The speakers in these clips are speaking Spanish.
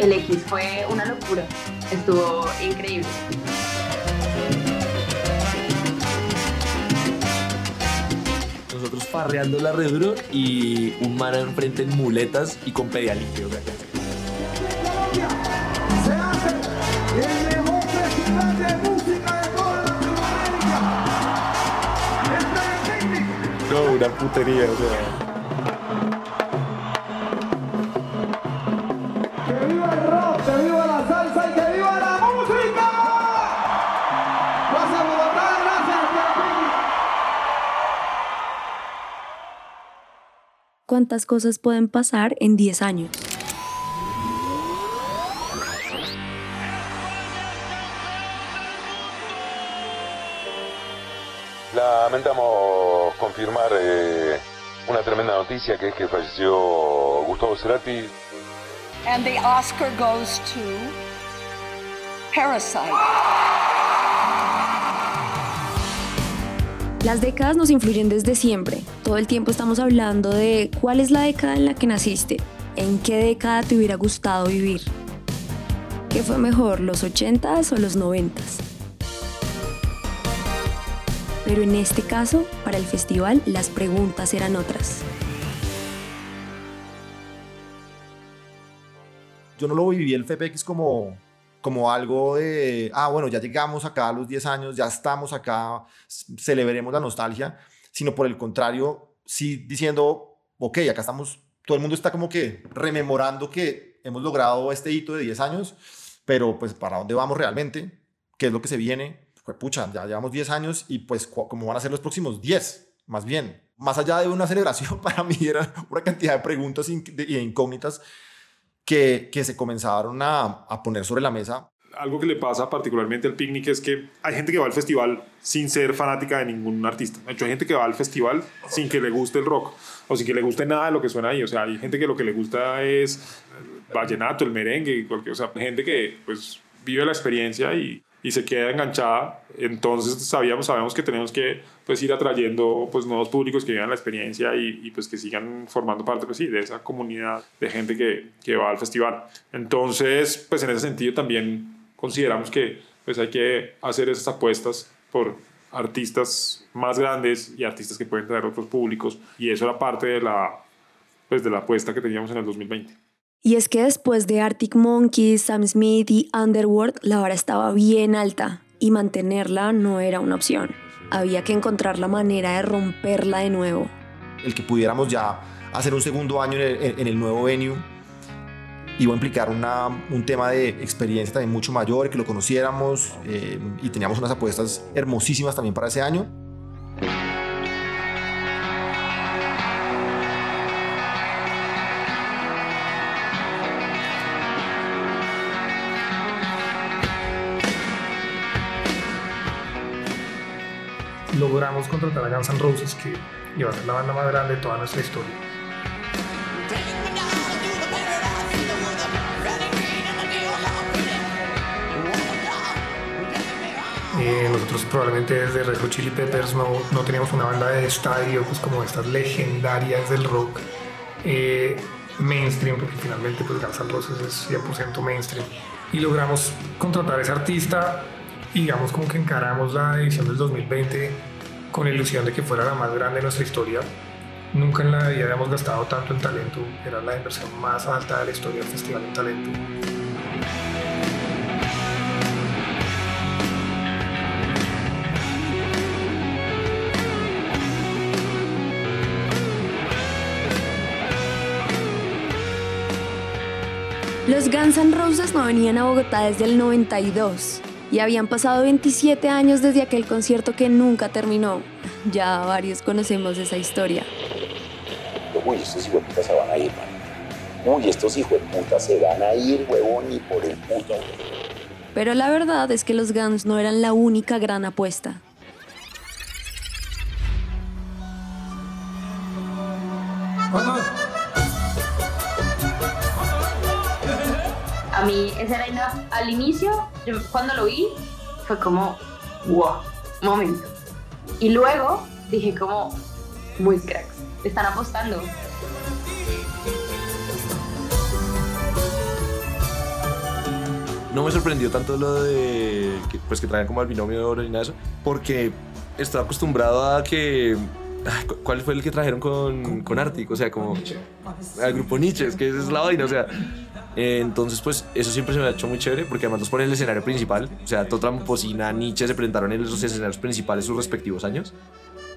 el X fue una locura, estuvo increíble. Nosotros farreando la re duro y un man enfrente en muletas y con pedialite. O sea, no, una putería, o sea. ¿Cuántas cosas pueden pasar en 10 años? Lamentamos confirmar eh, una tremenda noticia que es que falleció Gustavo Cerati. And the Oscar goes to Parasite. Las décadas nos influyen desde siempre. Todo el tiempo estamos hablando de cuál es la década en la que naciste, en qué década te hubiera gustado vivir. ¿Qué fue mejor, los 80s o los 90s? Pero en este caso, para el festival, las preguntas eran otras. yo no lo viví el FPX como, como algo de, ah, bueno, ya llegamos acá a los 10 años, ya estamos acá, celebremos la nostalgia, sino por el contrario, sí diciendo, ok, acá estamos, todo el mundo está como que rememorando que hemos logrado este hito de 10 años, pero pues para dónde vamos realmente, qué es lo que se viene, pues pucha, ya llevamos 10 años y pues cómo van a ser los próximos 10, más bien. Más allá de una celebración, para mí era una cantidad de preguntas y incógnitas que, que se comenzaron a, a poner sobre la mesa. algo que le pasa particularmente al picnic es que hay gente que va al festival sin ser fanática de ningún artista. De hecho, hay gente que va al festival sin que le guste el rock o sin que le guste nada de lo que suena ahí. O sea, hay gente que lo que le gusta es el vallenato, el merengue, cualquier, o sea, gente que pues vive la experiencia y, y se queda enganchada. Entonces sabíamos, sabemos que tenemos que pues ir atrayendo pues nuevos públicos que vivan la experiencia y, y, pues que sigan formando parte pues sí de esa comunidad de gente que, que va al festival. Entonces pues en ese sentido también consideramos que pues hay que hacer esas apuestas por artistas más grandes y artistas que pueden traer otros públicos y eso era parte de la pues de la apuesta que teníamos en el 2020. Y es que después de Arctic Monkeys, Sam Smith y Underworld, la vara estaba bien alta y mantenerla no era una opción. Había que encontrar la manera de romperla de nuevo. El que pudiéramos ya hacer un segundo año en el, en el nuevo venue iba a implicar una, un tema de experiencia también mucho mayor, que lo conociéramos eh, y teníamos unas apuestas hermosísimas también para ese año. Logramos contratar a Guns N' Roses, que iba a ser la banda más grande de toda nuestra historia. Eh, nosotros probablemente desde Red Hot Chili Peppers no, teníamos una banda de estadio pues como estas legendarias del rock eh, mainstream, porque finalmente pues Guns N' Roses es 100% mainstream. Y logramos contratar a ese artista y digamos como que encaramos la edición del 2020 con ilusión de que fuera la más grande de nuestra historia. Nunca en la vida habíamos gastado tanto en talento, era la inversión más alta de la historia del Festival en Talento. Los Guns N' Roses no venían a Bogotá desde el 92 y habían pasado 27 años desde aquel concierto que nunca terminó. Ya varios conocemos esa historia. Uy, estos hijos de puta se van a ir, man. Uy, estos hijos de puta se van a ir, huevón, y por el puto. Pero la verdad es que los Guns no eran la única gran apuesta. A mí, ese era enough. al inicio, yo cuando lo vi, fue como, wow, momento. Y luego dije como, muy cracks, están apostando. no me sorprendió tanto lo de que, pues que traían como al binomio de oro y nada de eso, porque estoy acostumbrado a que ¿Cuál fue el que trajeron con, con Arctic? O sea, como al grupo Nietzsche, es que esa es la vaina, o sea. Eh, entonces, pues eso siempre se me ha hecho muy chévere porque además los ponen en el escenario principal. O sea, Totram, Pocina, Nietzsche se presentaron en los escenarios principales sus respectivos años.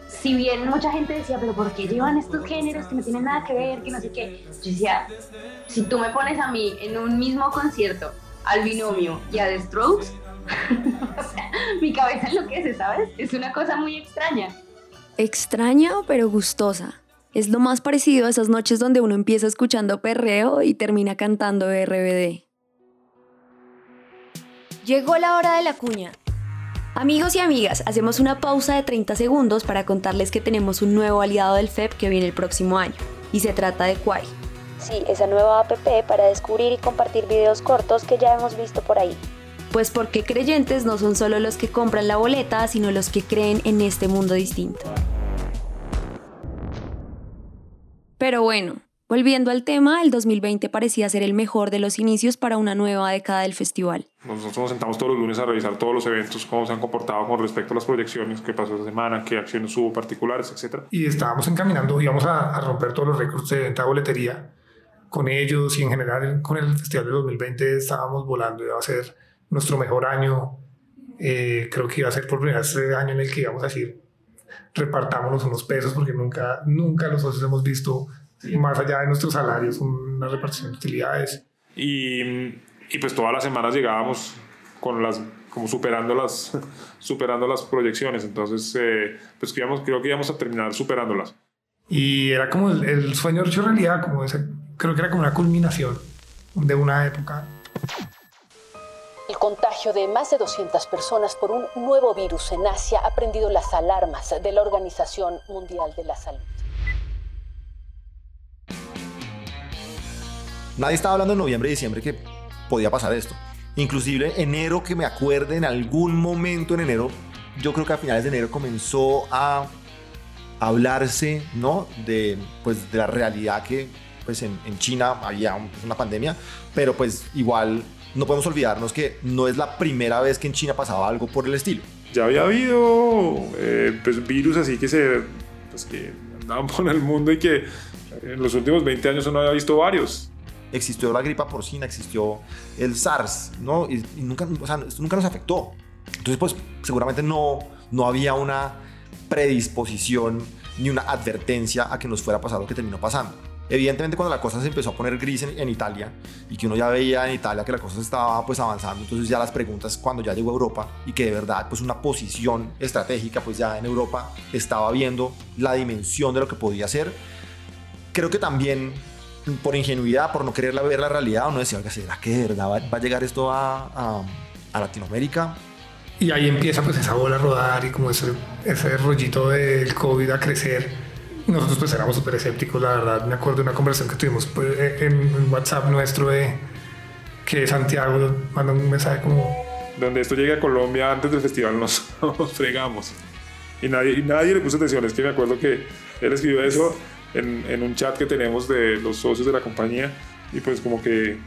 si bien mucha gente decía, pero ¿por qué llevan estos géneros que no tienen nada que ver, que no sé qué? Yo decía, si tú me pones a mí en un mismo concierto, al binomio y a The Strokes, o sea, mi cabeza enloquece, ¿sabes? Es una cosa muy extraña. Extraña pero gustosa. Es lo más parecido a esas noches donde uno empieza escuchando perreo y termina cantando RBD. Llegó la hora de la cuña. Amigos y amigas, hacemos una pausa de 30 segundos para contarles que tenemos un nuevo aliado del FEP que viene el próximo año, y se trata de Quai. Sí, esa nueva app para descubrir y compartir videos cortos que ya hemos visto por ahí. Pues porque creyentes no son solo los que compran la boleta, sino los que creen en este mundo distinto. Pero bueno, volviendo al tema, el 2020 parecía ser el mejor de los inicios para una nueva década del festival. Nosotros nos sentamos todos los lunes a revisar todos los eventos, cómo se han comportado con respecto a las proyecciones, qué pasó esta semana, qué acciones hubo particulares, etc. y estábamos encaminando, íbamos a, a romper todos los récords de venta de boletería con ellos y en general con el Festival de 2020 estábamos volando, iba a ser nuestro mejor año. Eh, creo que iba a ser por primera vez ese año en el que íbamos a decir repartámonos unos pesos porque nunca, nunca los socios hemos visto más allá de nuestros salarios una repartición de utilidades. Y, y pues todas las semanas llegábamos con las como superando las superando las proyecciones entonces eh, pues íbamos- creo que íbamos a terminar superándolas Y era como el, el sueño hecho realidad, como ese, creo que era como una culminación de una época. Contagio de más de 200 personas por un nuevo virus en Asia ha prendido las alarmas de la Organización Mundial de la Salud. Nadie estaba hablando en noviembre y diciembre que podía pasar esto. Inclusive enero, que me acuerde, en algún momento en enero, yo creo que a finales de enero comenzó a hablarse, ¿no? De, pues, de la realidad que pues, en, China había un- una pandemia, pero pues igual no podemos olvidarnos que no es la primera vez que en China pasaba algo por el estilo. ya había habido eh, pues, virus así que se pues, que andaban por el mundo y que en los últimos 20 años uno había visto varios existió la gripa porcina, existió el SARS, ¿no? Y, y nunca, o sea, esto nunca nos afectó. Entonces, pues seguramente no, no había una predisposición ni una advertencia a que nos fuera a pasar lo que terminó pasando. Evidentemente cuando la cosa se empezó a poner gris en, en Italia y que uno ya veía en Italia que la cosa estaba pues avanzando, entonces ya las preguntas cuando ya llegó a Europa y que de verdad pues una posición estratégica pues ya en Europa estaba viendo la dimensión de lo que podía ser, creo que también por ingenuidad, por no querer ver la realidad, uno decía, oiga, ¿será que de verdad va, va a llegar esto a, a, a Latinoamérica? Y ahí empieza pues esa bola a rodar y como ese, ese rollito del COVID a crecer. Nosotros pues éramos súper escépticos, la verdad. Me acuerdo de una conversación que tuvimos pues, en, en WhatsApp nuestro de que Santiago manda un mensaje como... donde esto llegue a Colombia antes del festival nos, nos fregamos. Y nadie, y nadie le puso atención. Es que me acuerdo que él escribió eso en, en un chat que tenemos de los socios de la compañía y pues como que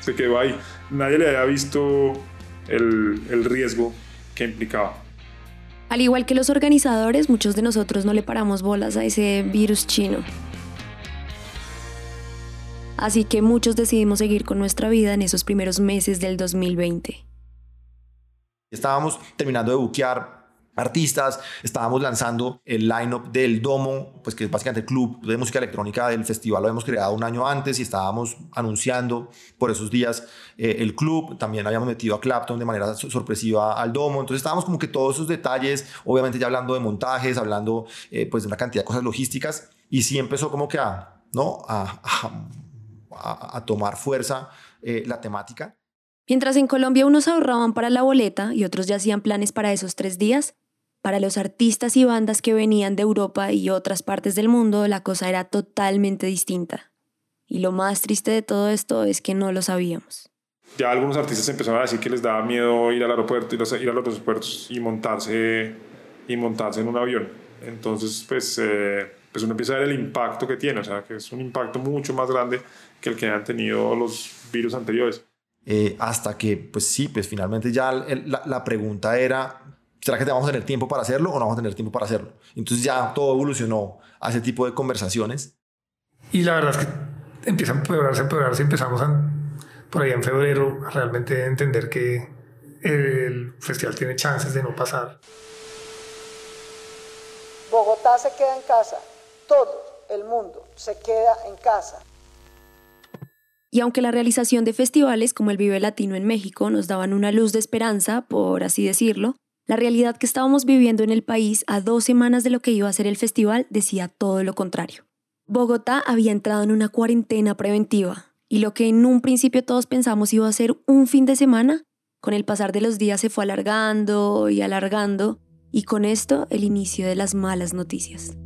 se quedó ahí. Nadie le había visto el, el riesgo que implicaba Al igual que los organizadores, muchos de nosotros no le paramos bolas a ese virus chino. Así que muchos decidimos seguir con nuestra vida en esos primeros meses del 2020. Estábamos terminando de buquear artistas, estábamos lanzando el lineup del Domo, pues que es básicamente el club de música electrónica del festival, lo habíamos creado un año antes y estábamos anunciando por esos días eh, el club, también habíamos metido a Clapton de manera so- sorpresiva al Domo, entonces estábamos como que todos esos detalles, obviamente ya hablando de montajes, hablando eh, pues de una cantidad de cosas logísticas y sí empezó como que a, ¿no? a, a, a tomar fuerza eh, la temática. Mientras en Colombia unos ahorraban para la boleta y otros ya hacían planes para esos tres días, para los artistas y bandas que venían de Europa y otras partes del mundo la cosa era totalmente distinta. Y lo más triste de todo esto es que no lo sabíamos. ya algunos artistas empezaron a decir que les daba miedo ir al aeropuerto ir a, ir a los aeropuertos y montarse y montarse en un avión entonces pues eh, pues uno empieza a ver el impacto que tiene o sea que es un impacto mucho más grande que el que han tenido los virus anteriores eh, hasta que, pues sí, pues finalmente ya el- la, la pregunta era, ¿será que vamos a tener tiempo para hacerlo o no vamos a tener tiempo para hacerlo? Entonces ya todo evolucionó a ese tipo de conversaciones. Y la verdad es que empieza a empeorarse, a empeorarse. Empezamos a- por ahí en febrero a realmente entender que el festival tiene chances de no pasar. Bogotá se queda en casa. Todo el mundo se queda en casa. Y aunque la realización de festivales como el Vive Latino en México nos daban una luz de esperanza, por así decirlo, la realidad que estábamos viviendo en el país a dos semanas de lo que iba a ser el festival decía todo lo contrario. Bogotá había entrado en una cuarentena preventiva y lo que en un principio todos pensamos iba a ser un fin de semana, con el pasar de los días se fue alargando y alargando y con esto el inicio de las malas noticias.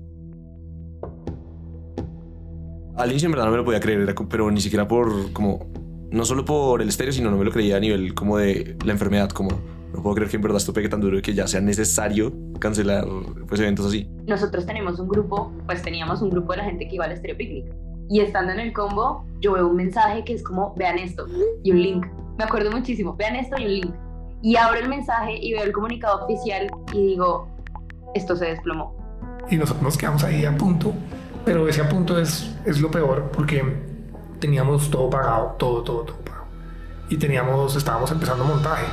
Al inicio en verdad no me lo podía creer, pero ni siquiera por como no solo por el estéreo, sino no me lo creía a nivel como de la enfermedad, como no puedo creer que en verdad esto pegue tan duro y que ya sea necesario cancelar pues eventos así. nosotros tenemos un grupo, pues teníamos un grupo de la gente que iba al Estéreo Picnic. Y estando en el combo, yo veo un mensaje que es como, vean esto, y un link. Me acuerdo muchísimo, vean esto y un link. Y abro el mensaje y veo el comunicado oficial y digo, esto se desplomó. y nosotros nos quedamos ahí a punto, pero ese a punto es, es lo peor porque teníamos todo pagado, todo, todo, todo pagado. Y teníamos, estábamos empezando montaje,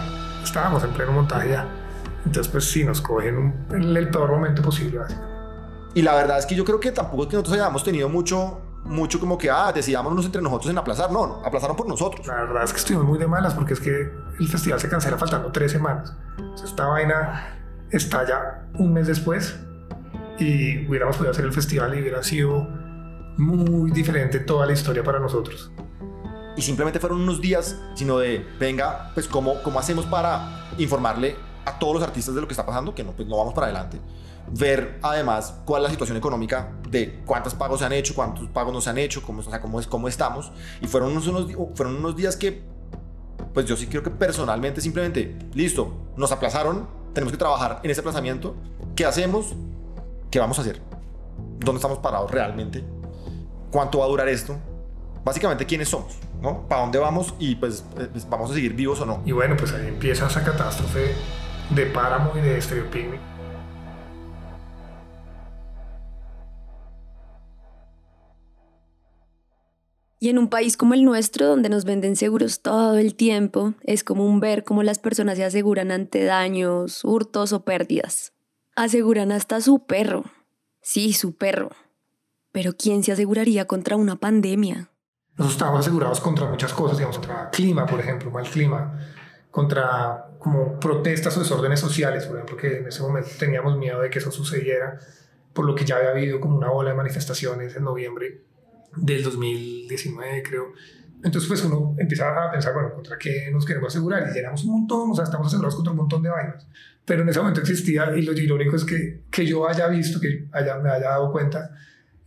estábamos en pleno montaje ya. Entonces, pues sí, nos cogen un- en el peor momento posible. Y la verdad es que yo creo que tampoco es que nosotros hayamos tenido mucho, mucho como que, ah, decidámonos entre nosotros en aplazar. No, no, aplazaron por nosotros. La verdad es que estuvimos muy de malas porque es que el festival se cancela faltando tres semanas. Sea, esta vaina estalla un mes después y hubiéramos podido hacer el festival y hubiera sido muy diferente toda la historia para nosotros. Y simplemente fueron unos días, sino de, venga, pues cómo, cómo hacemos para informarle a todos los artistas de lo que está pasando, que no, pues no vamos para adelante. Ver además cuál es la situación económica de cuántos pagos se han hecho, cuántos pagos no se han hecho, cómo, o sea, cómo, es, cómo estamos. Y fueron unos, unos, fueron unos días que, pues yo sí creo que personalmente simplemente, listo, nos aplazaron, tenemos que trabajar en ese aplazamiento. ¿Qué hacemos? ¿Qué vamos a hacer? ¿Dónde estamos parados realmente? ¿Cuánto va a durar esto? Básicamente, ¿quiénes somos? ¿no? ¿Para dónde vamos? Y pues, eh, pues, vamos a seguir vivos o no. Y bueno, pues ahí empieza esa catástrofe de Páramo y de Stereo Picnic. Y en un país como el nuestro, donde nos venden seguros todo el tiempo, es común ver cómo las personas se aseguran ante daños, hurtos o pérdidas. Aseguran hasta su perro. Sí, su perro. Pero ¿quién se aseguraría contra una pandemia? Nosotros estábamos asegurados contra muchas cosas, digamos, contra clima, por ejemplo, mal clima, contra como protestas o desórdenes sociales, por ejemplo, que en ese momento teníamos miedo de que eso sucediera, por lo que ya había habido como una ola de manifestaciones en noviembre del 2019, creo. Entonces, pues uno empieza a pensar, bueno, ¿contra qué nos queremos asegurar? Y llenamos un montón, o sea, estamos asegurados contra un montón de vainas. Pero en ese momento existía, y lo irónico es que, que yo haya visto, que haya, me haya dado cuenta,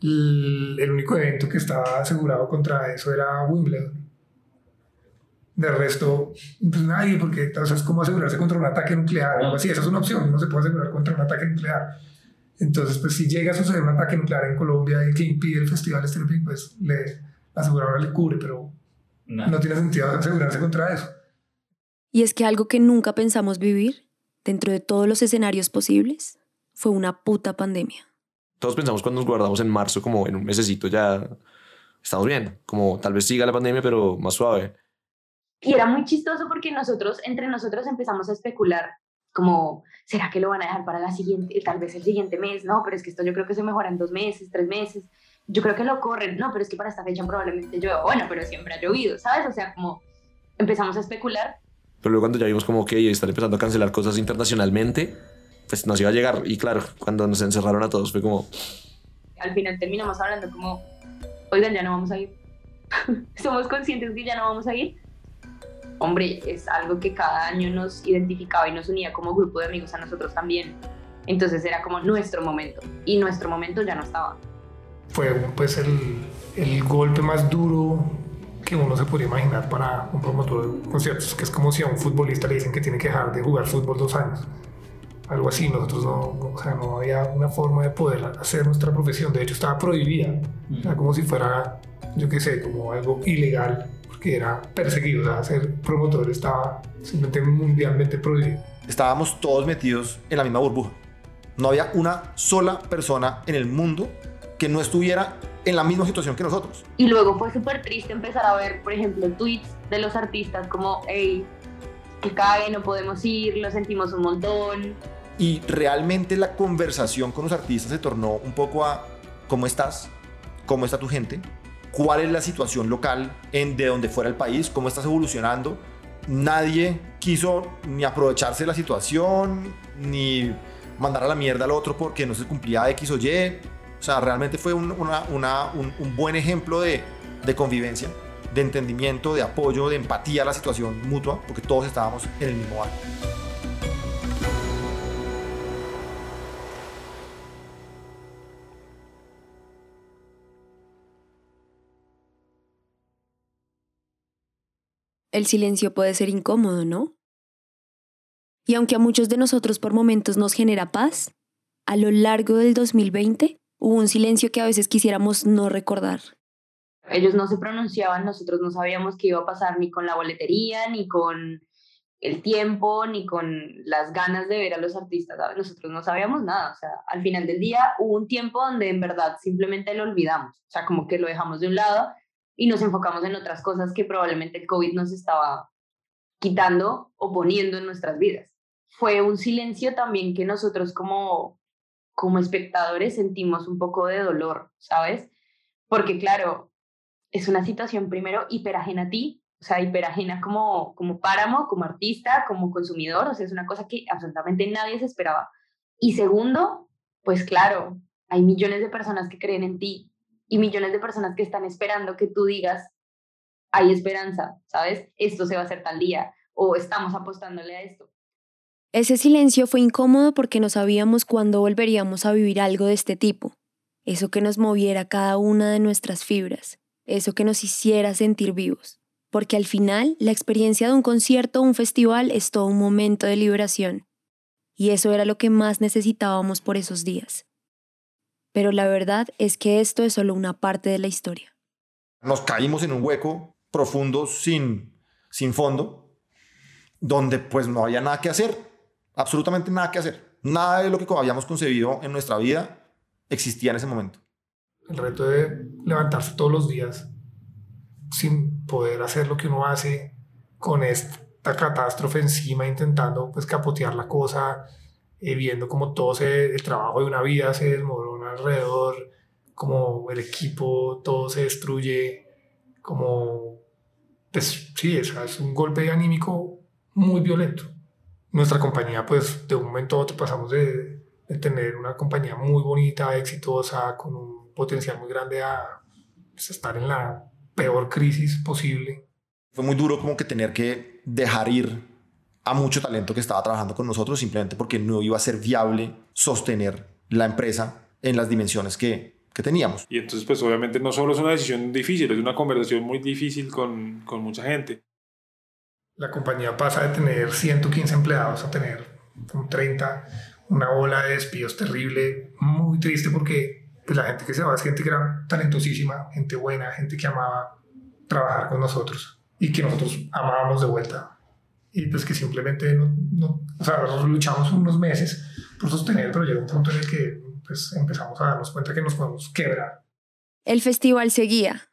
el, único evento que estaba asegurado contra eso era Wimbledon. De resto, pues nadie, porque entonces es como asegurarse contra un ataque nuclear o algo así. Esa es una opción, no se puede asegurar contra un ataque nuclear. Entonces, pues si llega a suceder un ataque nuclear en Colombia y que impide el festival Stereo Picnic, pues le, la aseguradora le cubre, pero no tiene sentido asegurarse contra eso. Y es que algo que nunca pensamos vivir, dentro de todos los escenarios posibles, fue una puta pandemia. Todos pensamos cuando nos guardamos en marzo, como en un mesecito ya estamos bien. Como tal vez siga la pandemia, pero más suave. Y era muy chistoso porque nosotros, entre nosotros empezamos a especular, como, ¿será que lo van a dejar para la siguiente, tal vez el siguiente mes? No, pero es que esto yo creo que se mejora en dos meses, tres meses. Yo creo que lo corren. No, pero es que para esta fecha probablemente llueva. Bueno, pero siempre ha llovido, ¿sabes? O sea, como empezamos a especular. Pero luego cuando ya vimos como que están empezando a cancelar cosas internacionalmente, pues nos iba a llegar. Y claro, cuando nos encerraron a todos fue como, Al final terminamos hablando como, oigan, ya no vamos a ir. Somos conscientes que ya no vamos a ir. Hombre, es algo que cada año nos identificaba y nos unía como grupo de amigos a nosotros también. Entonces era como nuestro momento. Y nuestro momento ya no estaba. Fue pues el, el golpe más duro que uno se podría imaginar para un promotor de conciertos, que es como si a un futbolista le dicen que tiene que dejar de jugar fútbol dos años. Algo así, nosotros no, no, o sea, no había una forma de poder hacer nuestra profesión, de hecho estaba prohibida, era como si fuera, yo qué sé, como algo ilegal, porque era perseguido, o sea, ser promotor estaba simplemente mundialmente prohibido. Estábamos todos metidos en la misma burbuja. No había una sola persona en el mundo que no estuviera en la misma situación que nosotros. Y luego fue súper triste empezar a ver, por ejemplo, tweets de los artistas como, hey, que cae, no podemos ir, lo sentimos un montón. Y realmente la conversación con los artistas se tornó un poco a cómo estás, cómo está tu gente, cuál es la situación local en de donde fuera el país, cómo estás evolucionando. Nadie quiso ni aprovecharse de la situación, ni mandar a la mierda al otro porque no se cumplía X o Y. O sea, realmente fue un, una- una- un- un buen ejemplo de, de convivencia, de entendimiento, de apoyo, de empatía a la situación mutua, porque todos estábamos en el mismo barco. El silencio puede ser incómodo, ¿no? Y aunque a muchos de nosotros por momentos nos genera paz, a lo largo del 2020 hubo un silencio que a veces quisiéramos no recordar. Ellos no se pronunciaban, nosotros no sabíamos qué iba a pasar ni con la boletería, ni con el tiempo, ni con las ganas de ver a los artistas, ¿sabes? Nosotros no sabíamos nada, o sea, al final del día hubo un tiempo donde en verdad simplemente lo olvidamos, o sea, como que lo dejamos de un lado y nos enfocamos en otras cosas que probablemente el COVID nos estaba quitando o poniendo en nuestras vidas. Fue un silencio también que nosotros como, como espectadores sentimos un poco de dolor, ¿sabes? Porque claro, es una situación primero hiperajena a ti, o sea, hiperajena como, como páramo, como artista, como consumidor, o sea, es una cosa que absolutamente nadie se esperaba. Y segundo, pues claro, hay millones de personas que creen en ti y millones de personas que están esperando que tú digas, hay esperanza, ¿sabes? Esto se va a hacer tal día o estamos apostándole a esto. Ese silencio fue incómodo porque no sabíamos cuándo volveríamos a vivir algo de este tipo, eso que nos moviera cada una de nuestras fibras, eso que nos hiciera sentir vivos, porque al final la experiencia de un concierto o un festival es todo un momento de liberación, y eso era lo que más necesitábamos por esos días. Pero la verdad es que esto es solo una parte de la historia. Nos caímos en un hueco profundo sin, sin fondo, donde pues no había nada que hacer, absolutamente nada que hacer. Nada de lo que habíamos concebido en nuestra vida existía en ese momento. El reto de levantarse todos los días sin poder hacer lo que uno hace con esta catástrofe encima, intentando pues capotear la cosa, eh, viendo como todo se, el trabajo de una vida se desmorona alrededor, como el equipo, todo se destruye, como, pues sí, es, un golpe anímico muy violento. Nuestra compañía, pues de un momento a otro pasamos de, de tener una compañía muy bonita, exitosa, con un potencial muy grande a pues, estar en la peor crisis posible. Fue muy duro como que tener que dejar ir a mucho talento que estaba trabajando con nosotros simplemente porque no iba a ser viable sostener la empresa en las dimensiones que, que teníamos. Y entonces, pues obviamente no solo es una decisión difícil, es una conversación muy difícil con, con mucha gente. La compañía pasa de tener 115 empleados a tener un 30, una ola de despidos terrible, muy triste porque pues, la gente que se va es gente que era talentosísima, gente buena, gente que amaba trabajar con nosotros y que nosotros amábamos de vuelta. Y pues que simplemente no, no o sea, nosotros luchamos unos meses por sostener, pero llegó un punto en el que pues, empezamos a darnos cuenta que nos podemos quebrar. El festival seguía,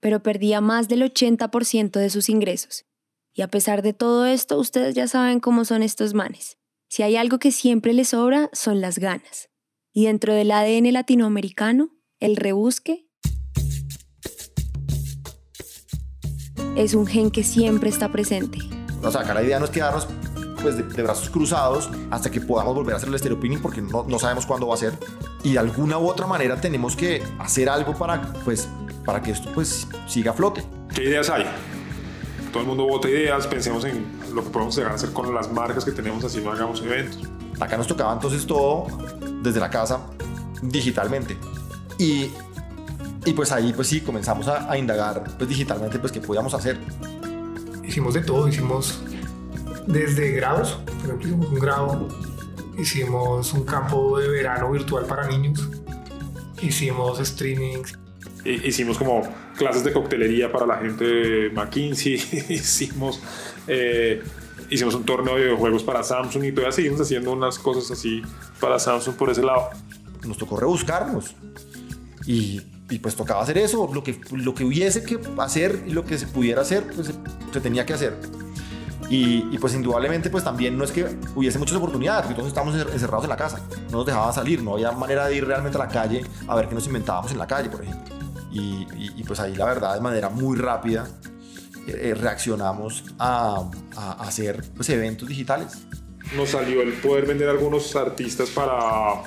pero perdía más del 80% de sus ingresos. Y a pesar de todo esto, ustedes ya saben cómo son estos manes. Si hay algo que siempre les sobra, son las ganas. Y dentro del ADN latinoamericano, el rebusque es un gen que siempre está presente. O sea, acá la idea no es quedarnos pues, de, de brazos cruzados hasta que podamos volver a hacer el estereopinning porque no, no sabemos cuándo va a ser. Y de alguna u otra manera tenemos que hacer algo para, pues, para que esto pues, siga a flote. ¿Qué ideas hay? Todo el mundo vota ideas, pensemos en lo que podemos llegar a hacer con las marcas que tenemos así no hagamos eventos. Acá nos tocaba entonces todo desde la casa, digitalmente. Y, y pues ahí pues sí, comenzamos a, a indagar pues digitalmente pues qué podíamos hacer. Hicimos de todo, hicimos desde grados, por ejemplo hicimos un grado, hicimos un campo de verano virtual para niños, hicimos streamings, Hicimos como clases de coctelería para la gente de McKinsey, hicimos, eh, hicimos un torneo de videojuegos para Samsung y todavía seguimos haciendo unas cosas así para Samsung por ese lado. Nos tocó rebuscarnos y, y pues tocaba hacer eso, lo que, lo que hubiese que hacer y lo que se pudiera hacer, pues se, se tenía que hacer. Y, pues indudablemente pues también no es que hubiese muchas oportunidades, porque todos estábamos encerrados en la casa, no nos dejaban salir, no había manera de ir realmente a la calle a ver qué nos inventábamos en la calle, por ejemplo. Y, pues ahí la verdad de manera muy rápida eh, reaccionamos a, a, a hacer pues, eventos digitales. Nos salió el poder vender algunos artistas para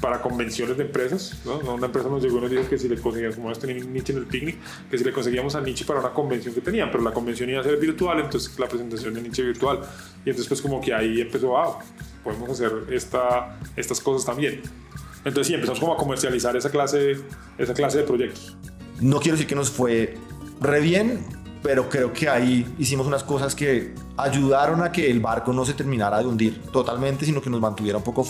para convenciones de empresas, ¿no? Una empresa nos llegó y nos dijo que si le conseguíamos, como tenía Nietzsche en el picnic, que si le conseguíamos a Nietzsche para una convención que tenían, pero la convención iba a ser virtual, entonces la presentación de Nietzsche virtual. Y entonces pues como que ahí empezó, ah, podemos hacer esta, estas cosas también. Entonces sí, empezamos como a comercializar esa clase, esa clase de proyectos. No quiero decir que nos fue re bien, pero creo que ahí hicimos unas cosas que ayudaron a que el barco no se terminara de hundir totalmente, sino que nos mantuviera un poco a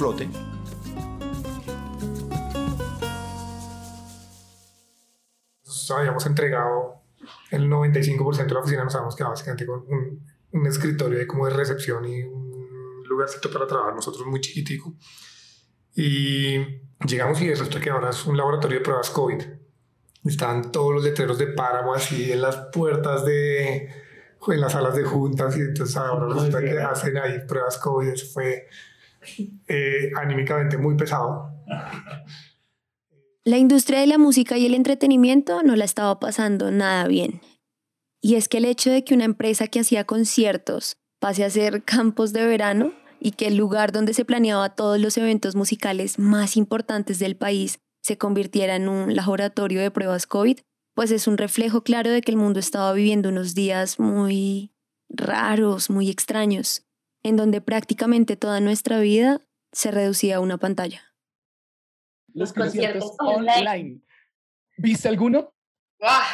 flote. habíamos entregado el 95% de la oficina, nos habíamos quedado básicamente con un, un, escritorio de como de recepción y un lugarcito para trabajar, nosotros muy chiquitico. Y llegamos y resulta que ahora es un laboratorio de pruebas COVID. Estaban todos los letreros de páramo así en las puertas de, en las salas de juntas y entonces ahora resulta que hacen ahí pruebas COVID. Eso fue eh, anímicamente muy pesado. La industria de la música y el entretenimiento no la estaba pasando nada bien. Y es que el hecho de que una empresa que hacía conciertos pase a ser campos de verano y que el lugar donde se planeaba todos los eventos musicales más importantes del país se convirtiera en un laboratorio de pruebas COVID, pues es un reflejo claro de que el mundo estaba viviendo unos días muy raros, muy extraños, en donde prácticamente toda nuestra vida se reducía a una pantalla los conciertos, conciertos online. ¿Viste alguno? ¡Ah!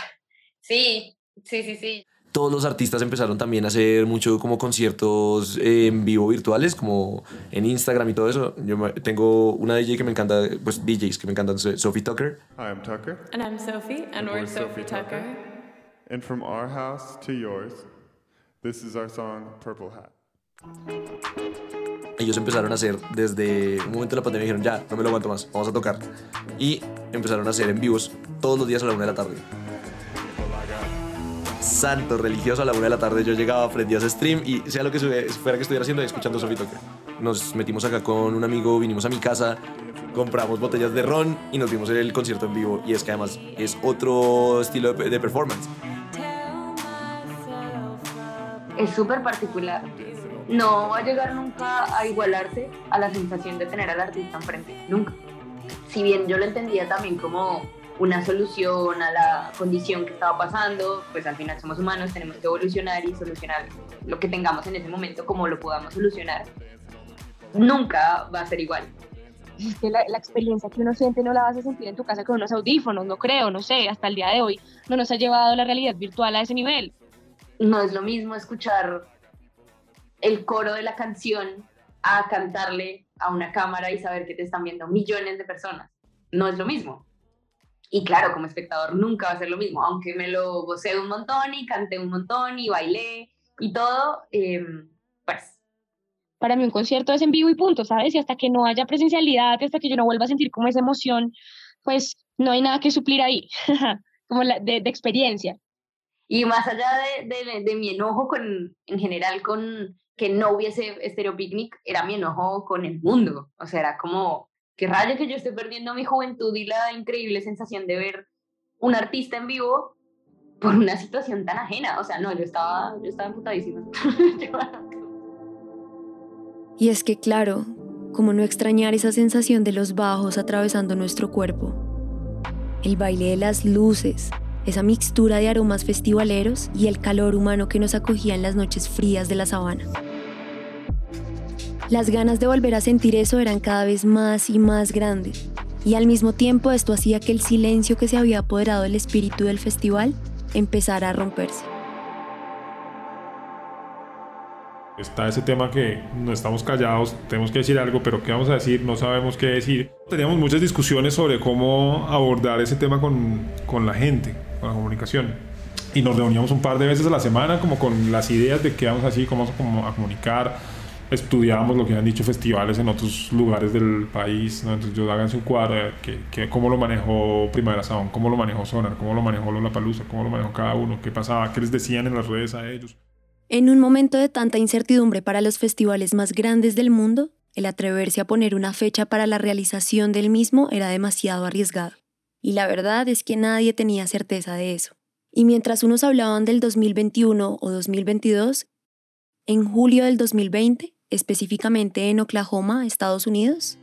Sí, sí, sí, sí. Todos los artistas empezaron también a hacer mucho como conciertos en vivo virtuales, como en Instagram y todo eso. Yo tengo una DJ que me encanta, pues DJs que me encantan, Sophie Tucker. Hi, I'm Tucker. And I'm Sophie, and, and we're, we're Sophie, Sophie Tucker. Tucker. And from our house to yours, this is our song Purple Hat ellos empezaron a hacer desde un momento de la pandemia dijeron ya, no me lo aguanto más, vamos a tocar. Y empezaron a hacer en vivos todos los días a la una de la tarde. Santo religioso a la una de la tarde yo llegaba, prendía ese stream y sea lo que fuera que estuviera haciendo, escuchando Sophie Tucker. Nos metimos acá con un amigo, vinimos a mi casa, compramos botellas de ron y nos vimos el concierto en vivo. Y es que además es otro estilo de, de performance. Es súper particular no va a llegar nunca a igualarse a la sensación de tener al artista enfrente, nunca. Si bien yo lo entendía también como una solución a la condición que estaba pasando, pues al final somos humanos, tenemos que evolucionar y solucionar lo que tengamos en ese momento como lo podamos solucionar. Nunca va a ser igual. Es que la, la, experiencia que uno siente no la vas a sentir en tu casa con unos audífonos, no creo, no sé, hasta el día de hoy no nos ha llevado la realidad virtual a ese nivel. No es lo mismo escuchar el coro de la canción a cantarle a una cámara y saber que te están viendo millones de personas. No es lo mismo. Y claro, como espectador nunca va a ser lo mismo, aunque me lo gocé un montón y canté un montón y bailé y todo, eh, pues... Para mí un concierto es en vivo y punto, ¿sabes? Y hasta que no haya presencialidad, hasta que yo no vuelva a sentir como esa emoción, pues no hay nada que suplir ahí, como de, experiencia. Y más allá de, de, mi enojo con, en general con, que no hubiese Stereo Picnic era mi enojo con el mundo. O sea, era como, qué rayo que yo estoy perdiendo mi juventud y la increíble sensación de ver un artista en vivo por una situación tan ajena. O sea, no, yo estaba, yo estaba emputadísima. y es que, claro, como no extrañar esa sensación de los bajos atravesando nuestro cuerpo. El baile de las luces, esa mixtura de aromas festivaleros y el calor humano que nos acogía en las noches frías de la sabana. Las ganas de volver a sentir eso eran cada vez más y más grandes, y al mismo tiempo esto hacía que el silencio que se había apoderado del espíritu del festival empezara a romperse. Está ese tema que no estamos callados, tenemos que decir algo, pero ¿qué vamos a decir? No sabemos qué decir. Teníamos muchas discusiones sobre cómo abordar ese tema con, con la gente. Con la comunicación. Y nos reuníamos un par de veces a la semana como con las ideas de qué vamos así, cómo vamos a comunicar. Estudiábamos lo que han dicho festivales en otros lugares del país. ¿no? Entonces yo hagan su cuadro, que, que, cómo lo manejó Primavera Sound, cómo lo manejó Sonar, cómo lo manejó Lollapalooza, cómo lo manejó cada uno, qué pasaba, qué les decían en las redes a ellos. En un momento de tanta incertidumbre para los festivales más grandes del mundo, el atreverse a poner una fecha para la realización del mismo era demasiado arriesgado. Y la verdad es que nadie tenía certeza de eso. Y mientras unos hablaban del 2021 o 2022, en julio del 2020, específicamente en Oklahoma, Estados Unidos,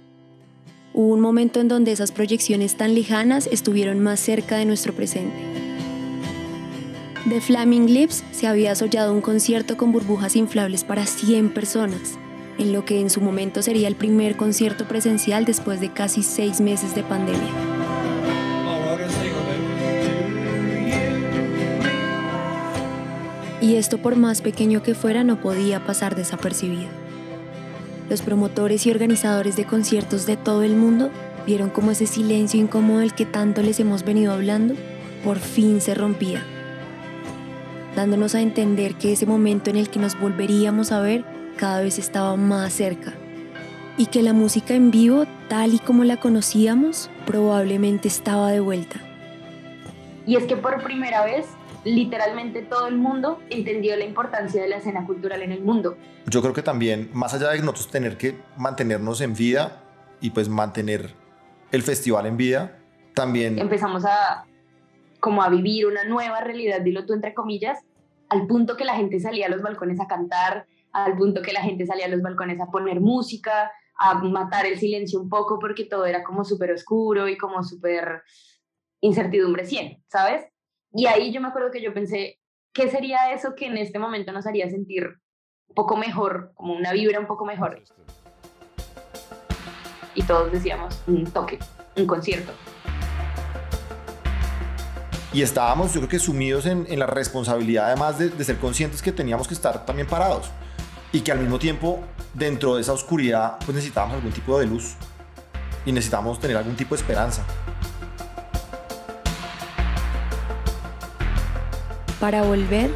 hubo un momento en donde esas proyecciones tan lejanas estuvieron más cerca de nuestro presente. The Flaming Lips se había soñado un concierto con burbujas inflables para 100 personas, en lo que en su momento sería el primer concierto presencial después de casi seis meses de pandemia. Y esto por más pequeño que fuera no podía pasar desapercibido. Los promotores y organizadores de conciertos de todo el mundo vieron como ese silencio incómodo del que tanto les hemos venido hablando por fin se rompía dándonos a entender que ese momento en el que nos volveríamos a ver cada vez estaba más cerca y que la música en vivo, tal y como la conocíamos, probablemente estaba de vuelta. Y es que por primera vez, literalmente todo el mundo entendió la importancia de la escena cultural en el mundo. Yo creo que también, más allá de nosotros tener que mantenernos en vida y pues mantener el festival en vida, también... Empezamos a como a vivir una nueva realidad, dilo tú entre comillas, al punto que la gente salía a los balcones a cantar, al punto que la gente salía a los balcones a poner música, a matar el silencio un poco porque todo era como súper oscuro y como súper incertidumbre 100, ¿sabes? Y ahí yo me acuerdo que yo pensé, ¿qué sería eso que en este momento nos haría sentir un poco mejor, como una vibra un poco mejor? Y todos decíamos, un toque, un concierto y estábamos yo creo que sumidos en, la responsabilidad además de, ser conscientes que teníamos que estar también parados y que al mismo tiempo dentro de esa oscuridad pues necesitábamos algún tipo de luz y necesitábamos tener algún tipo de esperanza. Para volver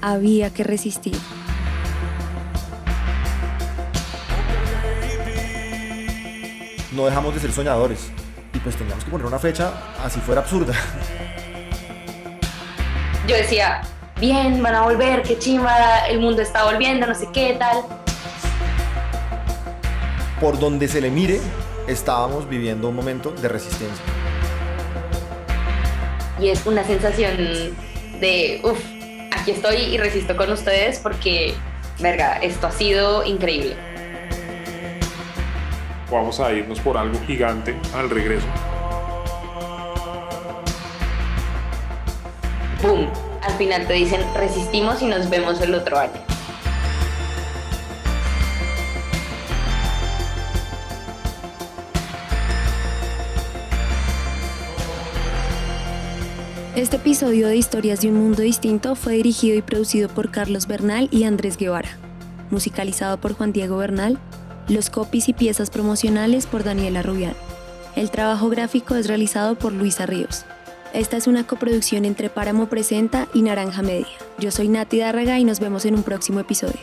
había que resistir. No dejamos de ser soñadores y pues teníamos que poner una fecha así fuera absurda. yo decía, bien, van a volver, qué chimba, el mundo está volviendo, no sé qué tal. Por donde se le mire, estábamos viviendo un momento de resistencia. Y es una sensación de, uff, aquí estoy y resisto con ustedes porque, verga, esto ha sido increíble. Vamos a irnos por algo gigante al regreso. ¡Pum! Al final te dicen resistimos y nos vemos el otro año. Este episodio de Historias de un Mundo Distinto fue dirigido y producido por Carlos Bernal y Andrés Guevara, musicalizado por Juan Diego Bernal, los copies y piezas promocionales por Daniela Rubial. El trabajo gráfico es realizado por Luisa Ríos. Esta es una coproducción entre Páramo Presenta y Naranja Media. Yo soy Nati Dárraga y nos vemos en un próximo episodio.